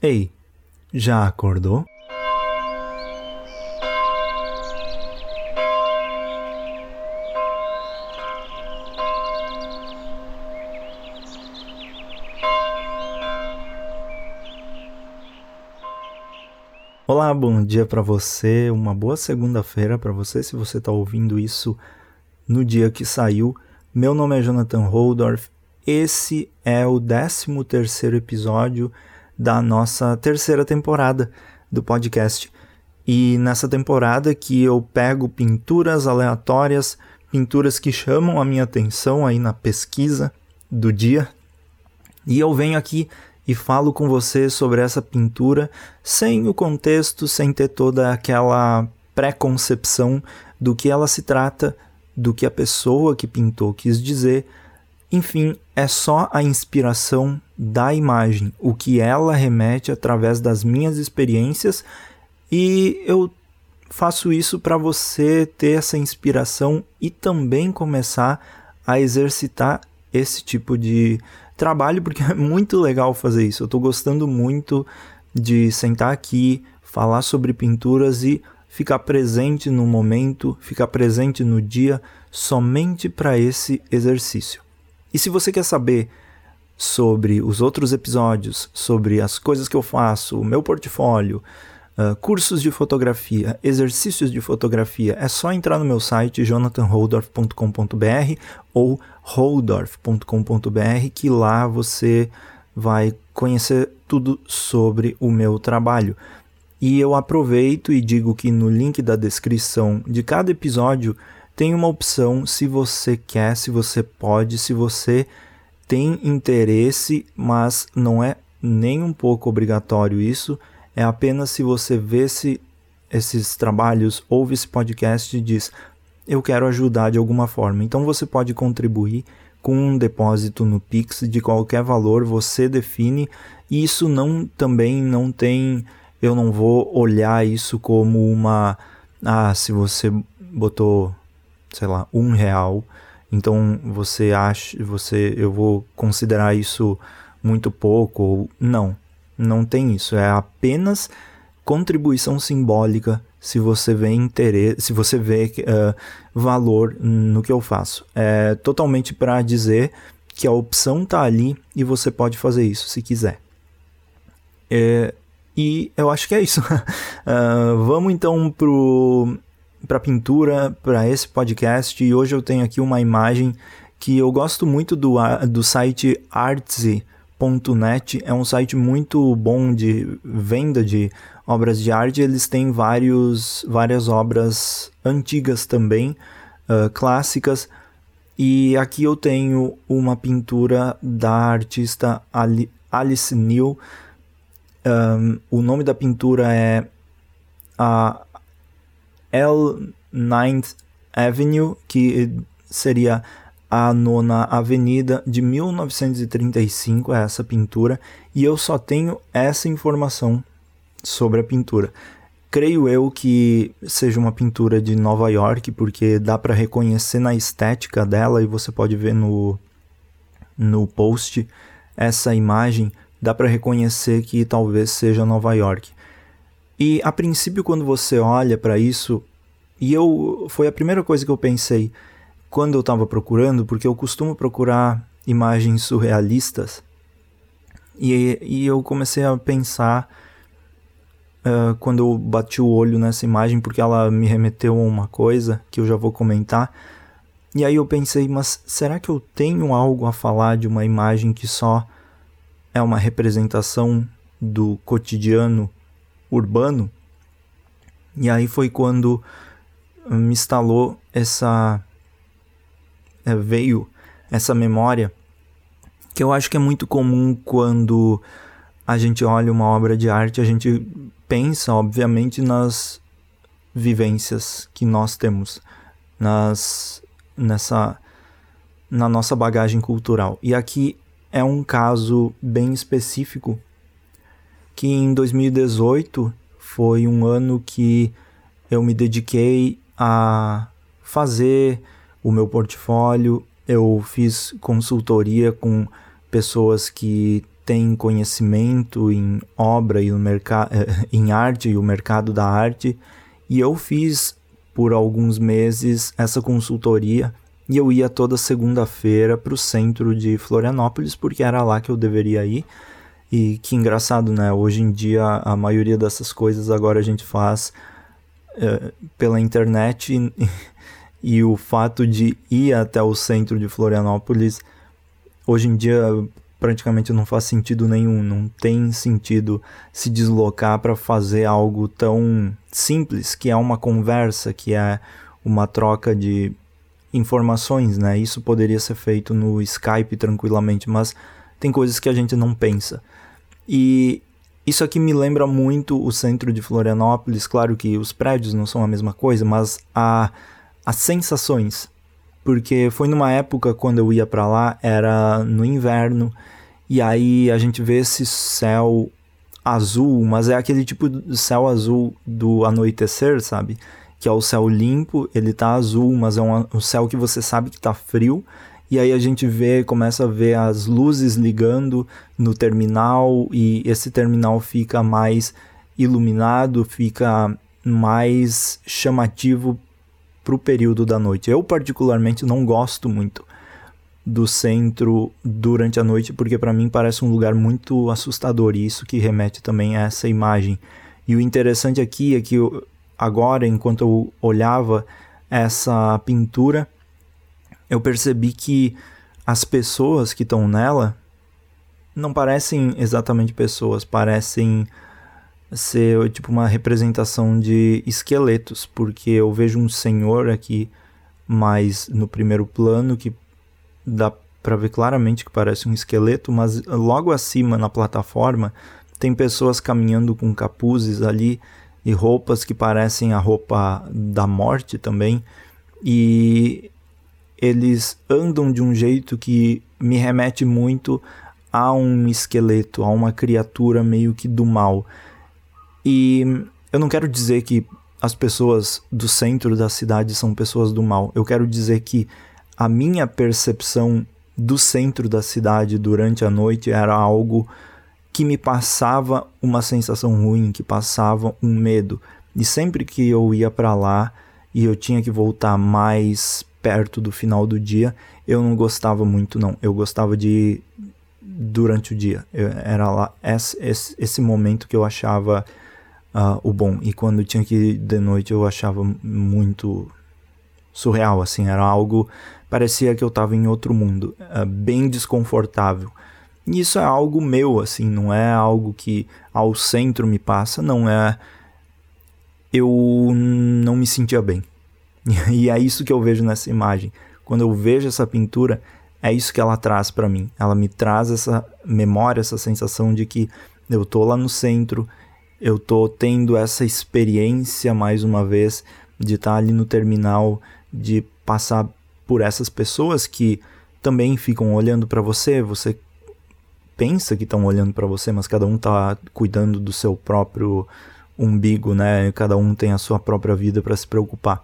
Ei, já acordou? Olá, bom dia para você, uma boa segunda-feira para você se você está ouvindo isso no dia que saiu. Meu nome é Jonathan Holdorf, esse é o 13 terceiro episódio da nossa terceira temporada do podcast. E nessa temporada que eu pego pinturas aleatórias, pinturas que chamam a minha atenção aí na pesquisa do dia, e eu venho aqui e falo com você sobre essa pintura sem o contexto, sem ter toda aquela preconcepção do que ela se trata, do que a pessoa que pintou quis dizer. Enfim, é só a inspiração da imagem, o que ela remete através das minhas experiências e eu faço isso para você ter essa inspiração e também começar a exercitar esse tipo de trabalho, porque é muito legal fazer isso. Eu estou gostando muito de sentar aqui, falar sobre pinturas e ficar presente no momento, ficar presente no dia, somente para esse exercício. E se você quer saber sobre os outros episódios, sobre as coisas que eu faço, o meu portfólio, uh, cursos de fotografia, exercícios de fotografia, é só entrar no meu site jonathanholdorf.com.br ou holdorf.com.br que lá você vai conhecer tudo sobre o meu trabalho. E eu aproveito e digo que no link da descrição de cada episódio tem uma opção se você quer, se você pode, se você tem interesse, mas não é nem um pouco obrigatório isso. É apenas se você vê se esses trabalhos, ouve esse podcast e diz: Eu quero ajudar de alguma forma. Então você pode contribuir com um depósito no Pix de qualquer valor, você define. E isso não também não tem. Eu não vou olhar isso como uma. Ah, se você botou, sei lá, um real então você acha, você, eu vou considerar isso muito pouco ou não? Não tem isso. É apenas contribuição simbólica se você vê interesse, se você vê uh, valor no que eu faço. É totalmente para dizer que a opção tá ali e você pode fazer isso se quiser. É, e eu acho que é isso. uh, vamos então pro para pintura, para esse podcast, e hoje eu tenho aqui uma imagem que eu gosto muito do, do site artsy.net, é um site muito bom de venda de obras de arte, eles têm vários, várias obras antigas também, uh, clássicas, e aqui eu tenho uma pintura da artista Alice Neal, um, o nome da pintura é a L 9th Avenue, que seria a nona avenida de 1935, é essa pintura, e eu só tenho essa informação sobre a pintura. Creio eu que seja uma pintura de Nova York, porque dá para reconhecer na estética dela e você pode ver no, no post essa imagem, dá para reconhecer que talvez seja Nova York. E a princípio, quando você olha para isso, e eu foi a primeira coisa que eu pensei quando eu estava procurando, porque eu costumo procurar imagens surrealistas, e, e eu comecei a pensar uh, quando eu bati o olho nessa imagem, porque ela me remeteu a uma coisa que eu já vou comentar. E aí eu pensei, mas será que eu tenho algo a falar de uma imagem que só é uma representação do cotidiano urbano. E aí foi quando me instalou essa. É, veio essa memória que eu acho que é muito comum quando a gente olha uma obra de arte, a gente pensa, obviamente, nas vivências que nós temos, nas, nessa, na nossa bagagem cultural. E aqui é um caso bem específico que em 2018 foi um ano que eu me dediquei a fazer o meu portfólio, eu fiz consultoria com pessoas que tem conhecimento em obra e no mercado em arte e o mercado da arte. E eu fiz por alguns meses essa consultoria. E eu ia toda segunda-feira para o centro de Florianópolis porque era lá que eu deveria ir e que engraçado né hoje em dia a maioria dessas coisas agora a gente faz é, pela internet e, e o fato de ir até o centro de Florianópolis hoje em dia praticamente não faz sentido nenhum, não tem sentido se deslocar para fazer algo tão simples, que é uma conversa, que é uma troca de informações, né? Isso poderia ser feito no Skype tranquilamente, mas tem coisas que a gente não pensa. E isso aqui me lembra muito o centro de Florianópolis, claro que os prédios não são a mesma coisa, mas a, as sensações porque foi numa época quando eu ia para lá, era no inverno, e aí a gente vê esse céu azul, mas é aquele tipo de céu azul do anoitecer, sabe? Que é o céu limpo, ele tá azul, mas é um, um céu que você sabe que tá frio. E aí a gente vê, começa a ver as luzes ligando no terminal e esse terminal fica mais iluminado, fica mais chamativo para o período da noite. Eu, particularmente, não gosto muito do centro durante a noite, porque para mim parece um lugar muito assustador e isso que remete também a essa imagem. E o interessante aqui é que eu, agora, enquanto eu olhava essa pintura, eu percebi que as pessoas que estão nela não parecem exatamente pessoas, parecem ser tipo uma representação de esqueletos, porque eu vejo um senhor aqui mais no primeiro plano que dá para ver claramente que parece um esqueleto, mas logo acima na plataforma tem pessoas caminhando com capuzes ali e roupas que parecem a roupa da morte também, e eles andam de um jeito que me remete muito a um esqueleto, a uma criatura meio que do mal. E eu não quero dizer que as pessoas do centro da cidade são pessoas do mal. Eu quero dizer que a minha percepção do centro da cidade durante a noite era algo que me passava uma sensação ruim, que passava um medo. E sempre que eu ia para lá e eu tinha que voltar mais perto do final do dia, eu não gostava muito não. Eu gostava de durante o dia. Eu, era lá esse, esse, esse momento que eu achava uh, o bom. E quando tinha que ir de noite eu achava muito surreal, assim, era algo, parecia que eu estava em outro mundo, uh, bem desconfortável. E isso é algo meu, assim, não é algo que ao centro me passa, não é. Eu não me sentia bem. E é isso que eu vejo nessa imagem. Quando eu vejo essa pintura, é isso que ela traz para mim. Ela me traz essa memória, essa sensação de que eu tô lá no centro, eu tô tendo essa experiência mais uma vez de estar tá ali no terminal, de passar por essas pessoas que também ficam olhando para você, você pensa que estão olhando para você, mas cada um está cuidando do seu próprio umbigo, né? Cada um tem a sua própria vida para se preocupar.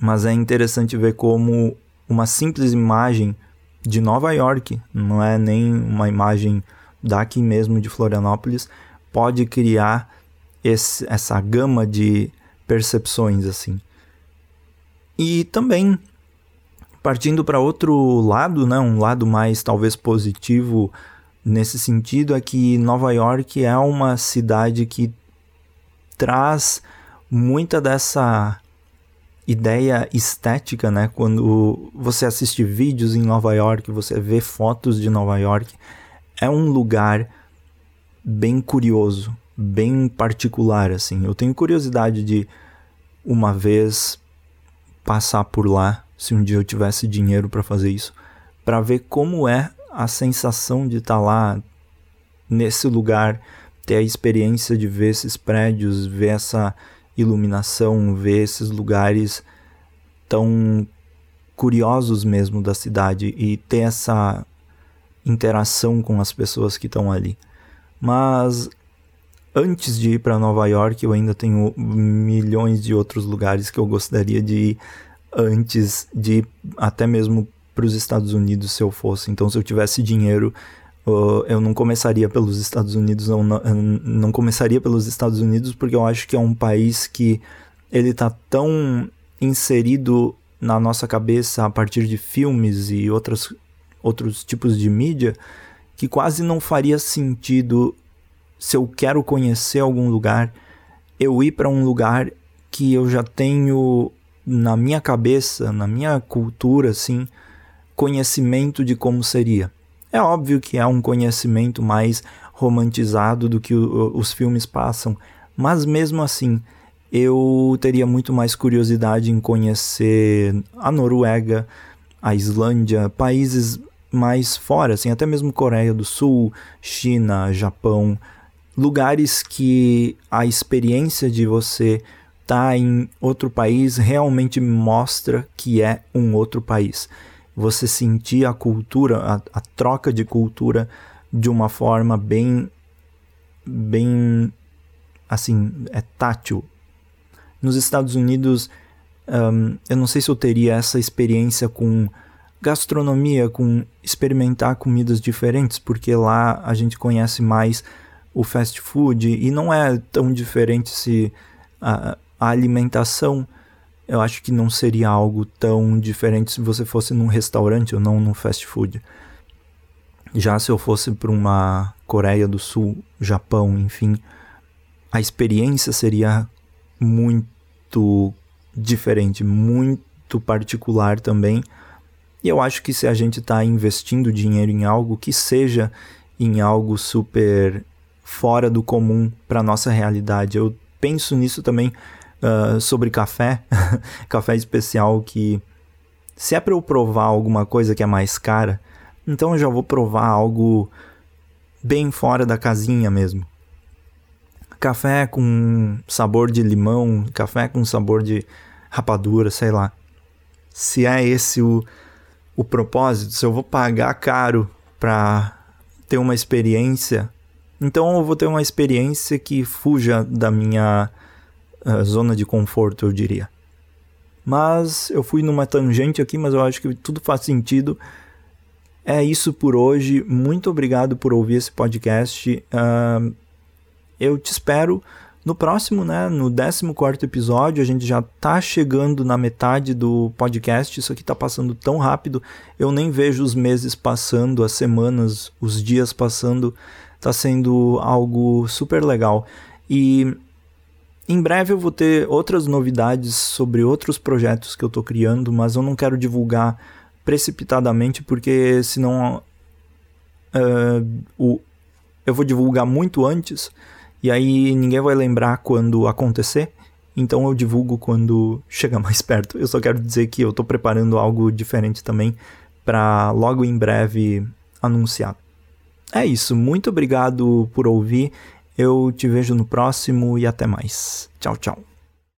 Mas é interessante ver como uma simples imagem de Nova York, não é nem uma imagem daqui mesmo de Florianópolis, pode criar esse, essa gama de percepções assim. E também partindo para outro lado, né, um lado mais talvez positivo nesse sentido é que Nova York é uma cidade que traz muita dessa ideia estética, né? Quando você assiste vídeos em Nova York, você vê fotos de Nova York, é um lugar bem curioso, bem particular assim. Eu tenho curiosidade de uma vez passar por lá, se um dia eu tivesse dinheiro para fazer isso, para ver como é a sensação de estar tá lá nesse lugar, ter a experiência de ver esses prédios, ver essa iluminação, ver esses lugares tão curiosos mesmo da cidade e ter essa interação com as pessoas que estão ali. Mas antes de ir para Nova York, eu ainda tenho milhões de outros lugares que eu gostaria de ir antes de ir até mesmo para os Estados Unidos se eu fosse. Então, se eu tivesse dinheiro, eu não começaria pelos Estados Unidos, não, não começaria pelos Estados Unidos porque eu acho que é um país que ele está tão inserido na nossa cabeça a partir de filmes e outras, outros tipos de mídia que quase não faria sentido se eu quero conhecer algum lugar eu ir para um lugar que eu já tenho na minha cabeça, na minha cultura assim, conhecimento de como seria. É óbvio que é um conhecimento mais romantizado do que o, os filmes passam, mas mesmo assim, eu teria muito mais curiosidade em conhecer a Noruega, a Islândia, países mais fora, assim, até mesmo Coreia do Sul, China, Japão, lugares que a experiência de você estar tá em outro país realmente mostra que é um outro país você sentir a cultura, a, a troca de cultura de uma forma bem, bem, assim, é tátil. Nos Estados Unidos, um, eu não sei se eu teria essa experiência com gastronomia, com experimentar comidas diferentes, porque lá a gente conhece mais o fast food e não é tão diferente se a, a alimentação eu acho que não seria algo tão diferente se você fosse num restaurante ou não num fast food. Já se eu fosse para uma Coreia do Sul, Japão, enfim, a experiência seria muito diferente, muito particular também. E eu acho que se a gente está investindo dinheiro em algo que seja em algo super fora do comum para nossa realidade, eu penso nisso também uh, sobre café, café especial que se é para eu provar alguma coisa que é mais cara, então eu já vou provar algo bem fora da casinha mesmo. Café com sabor de limão, café com sabor de rapadura, sei lá. Se é esse o, o propósito, se eu vou pagar caro para ter uma experiência, então eu vou ter uma experiência que fuja da minha zona de conforto, eu diria. Mas eu fui numa tangente aqui, mas eu acho que tudo faz sentido. É isso por hoje. Muito obrigado por ouvir esse podcast. Uh, eu te espero no próximo, né? No 14 episódio. A gente já tá chegando na metade do podcast. Isso aqui tá passando tão rápido. Eu nem vejo os meses passando, as semanas, os dias passando. Tá sendo algo super legal. E em breve eu vou ter outras novidades sobre outros projetos que eu estou criando, mas eu não quero divulgar precipitadamente porque senão uh, o, eu vou divulgar muito antes e aí ninguém vai lembrar quando acontecer. Então eu divulgo quando chegar mais perto. Eu só quero dizer que eu estou preparando algo diferente também para logo em breve anunciar. É isso, muito obrigado por ouvir. Eu te vejo no próximo e até mais. Tchau, tchau.